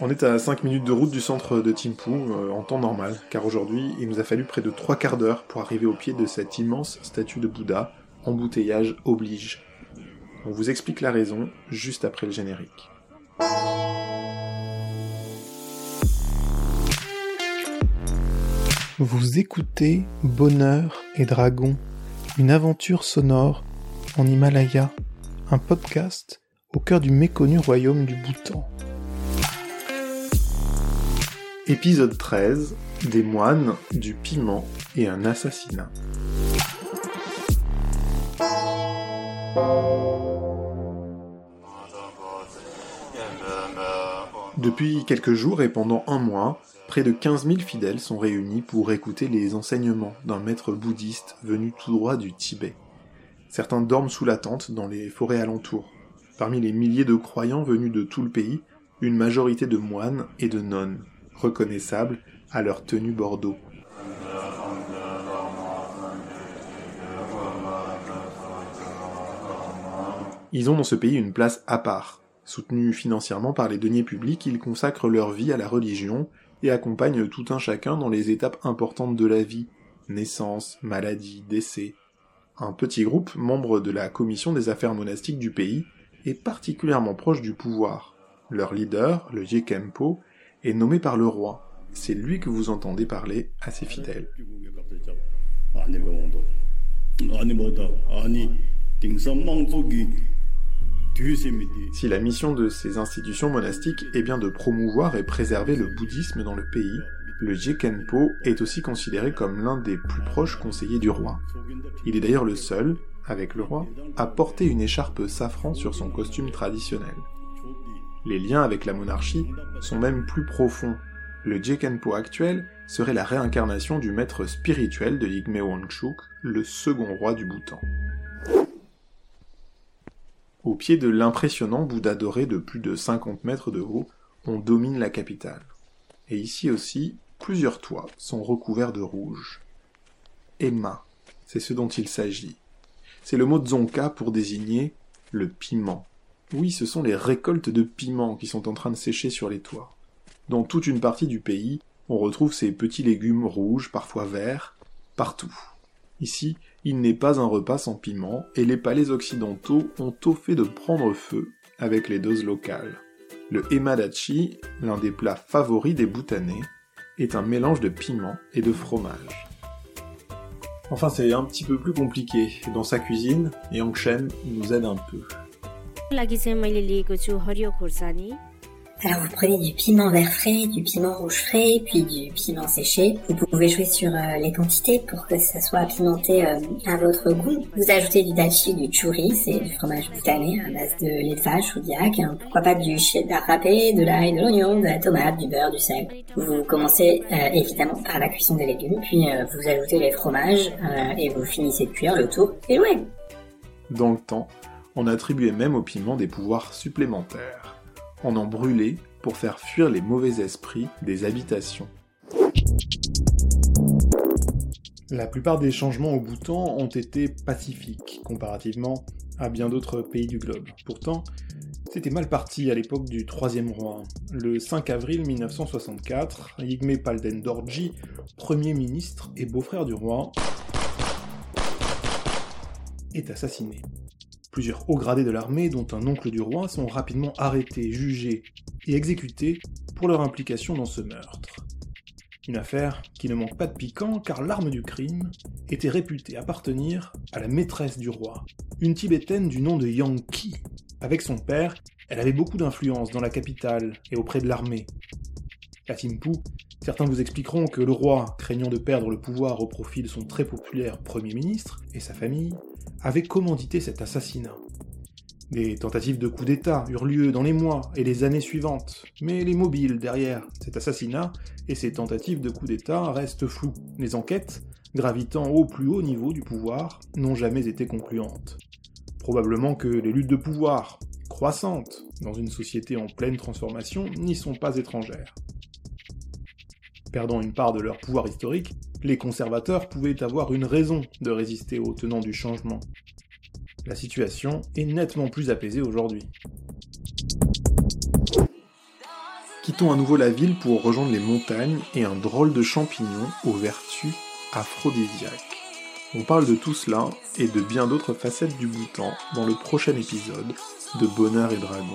On est à 5 minutes de route du centre de Thimphu euh, en temps normal, car aujourd'hui il nous a fallu près de 3 quarts d'heure pour arriver au pied de cette immense statue de Bouddha, embouteillage oblige. On vous explique la raison juste après le générique. Vous écoutez Bonheur et Dragon, une aventure sonore en Himalaya, un podcast au cœur du méconnu royaume du Bhoutan. Épisode 13 Des moines, du piment et un assassinat. Depuis quelques jours et pendant un mois, près de 15 000 fidèles sont réunis pour écouter les enseignements d'un maître bouddhiste venu tout droit du Tibet. Certains dorment sous la tente dans les forêts alentours. Parmi les milliers de croyants venus de tout le pays, une majorité de moines et de nonnes reconnaissables à leur tenue bordeaux. Ils ont dans ce pays une place à part. Soutenus financièrement par les deniers publics, ils consacrent leur vie à la religion et accompagnent tout un chacun dans les étapes importantes de la vie, naissance, maladie, décès. Un petit groupe, membre de la commission des affaires monastiques du pays, est particulièrement proche du pouvoir. Leur leader, le Yekempo, est nommé par le roi. C'est lui que vous entendez parler à ses fidèles. Si la mission de ces institutions monastiques est bien de promouvoir et préserver le bouddhisme dans le pays, le Jekenpo est aussi considéré comme l'un des plus proches conseillers du roi. Il est d'ailleurs le seul, avec le roi, à porter une écharpe safran sur son costume traditionnel. Les liens avec la monarchie sont même plus profonds. Le Jekenpo actuel serait la réincarnation du maître spirituel de Yigme Wangchuk, le second roi du Bhoutan. Au pied de l'impressionnant Bouddha doré de plus de 50 mètres de haut, on domine la capitale. Et ici aussi, plusieurs toits sont recouverts de rouge. Emma, c'est ce dont il s'agit. C'est le mot Zonka pour désigner le piment. Oui, ce sont les récoltes de piments qui sont en train de sécher sur les toits. Dans toute une partie du pays, on retrouve ces petits légumes rouges, parfois verts, partout. Ici, il n'est pas un repas sans piment, et les palais occidentaux ont au fait de prendre feu avec les doses locales. Le emadachi, l'un des plats favoris des Bhoutanais, est un mélange de piment et de fromage. Enfin, c'est un petit peu plus compliqué. Dans sa cuisine, Yang Shen nous aide un peu. Alors vous prenez du piment vert frais, du piment rouge frais, puis du piment séché. Vous pouvez jouer sur euh, les quantités pour que ça soit pimenté euh, à votre goût. Vous ajoutez du dashi, du churi, c'est du fromage boutanné à base de lait de vache ou d'yak. Hein. Pourquoi pas du cheddar râpé, de l'ail, de l'oignon, de la tomate, du beurre, du sel. Vous commencez euh, évidemment par la cuisson des légumes, puis vous ajoutez les fromages et vous finissez de cuire le tout et jouez. Dans le temps, on attribuait même au piment des pouvoirs supplémentaires on en brûlait pour faire fuir les mauvais esprits des habitations. La plupart des changements au Bhoutan ont été pacifiques, comparativement à bien d'autres pays du globe. Pourtant, c'était mal parti à l'époque du troisième roi. Le 5 avril 1964, Yigme Palden Dorji, premier ministre et beau-frère du roi, est assassiné. Plusieurs hauts gradés de l'armée, dont un oncle du roi, sont rapidement arrêtés, jugés et exécutés pour leur implication dans ce meurtre. Une affaire qui ne manque pas de piquant car l'arme du crime était réputée appartenir à la maîtresse du roi, une tibétaine du nom de Yang Qi. Avec son père, elle avait beaucoup d'influence dans la capitale et auprès de l'armée. À Thimphu, certains vous expliqueront que le roi, craignant de perdre le pouvoir au profit de son très populaire premier ministre et sa famille, avait commandité cet assassinat. Des tentatives de coup d'État eurent lieu dans les mois et les années suivantes, mais les mobiles derrière cet assassinat et ces tentatives de coup d'État restent floues. Les enquêtes, gravitant au plus haut niveau du pouvoir, n'ont jamais été concluantes. Probablement que les luttes de pouvoir, croissantes dans une société en pleine transformation, n'y sont pas étrangères. Perdant une part de leur pouvoir historique, les conservateurs pouvaient avoir une raison de résister aux tenants du changement. La situation est nettement plus apaisée aujourd'hui. Quittons à nouveau la ville pour rejoindre les montagnes et un drôle de champignon aux vertus aphrodisiaques. On parle de tout cela et de bien d'autres facettes du Bhoutan dans le prochain épisode de Bonheur et Dragon.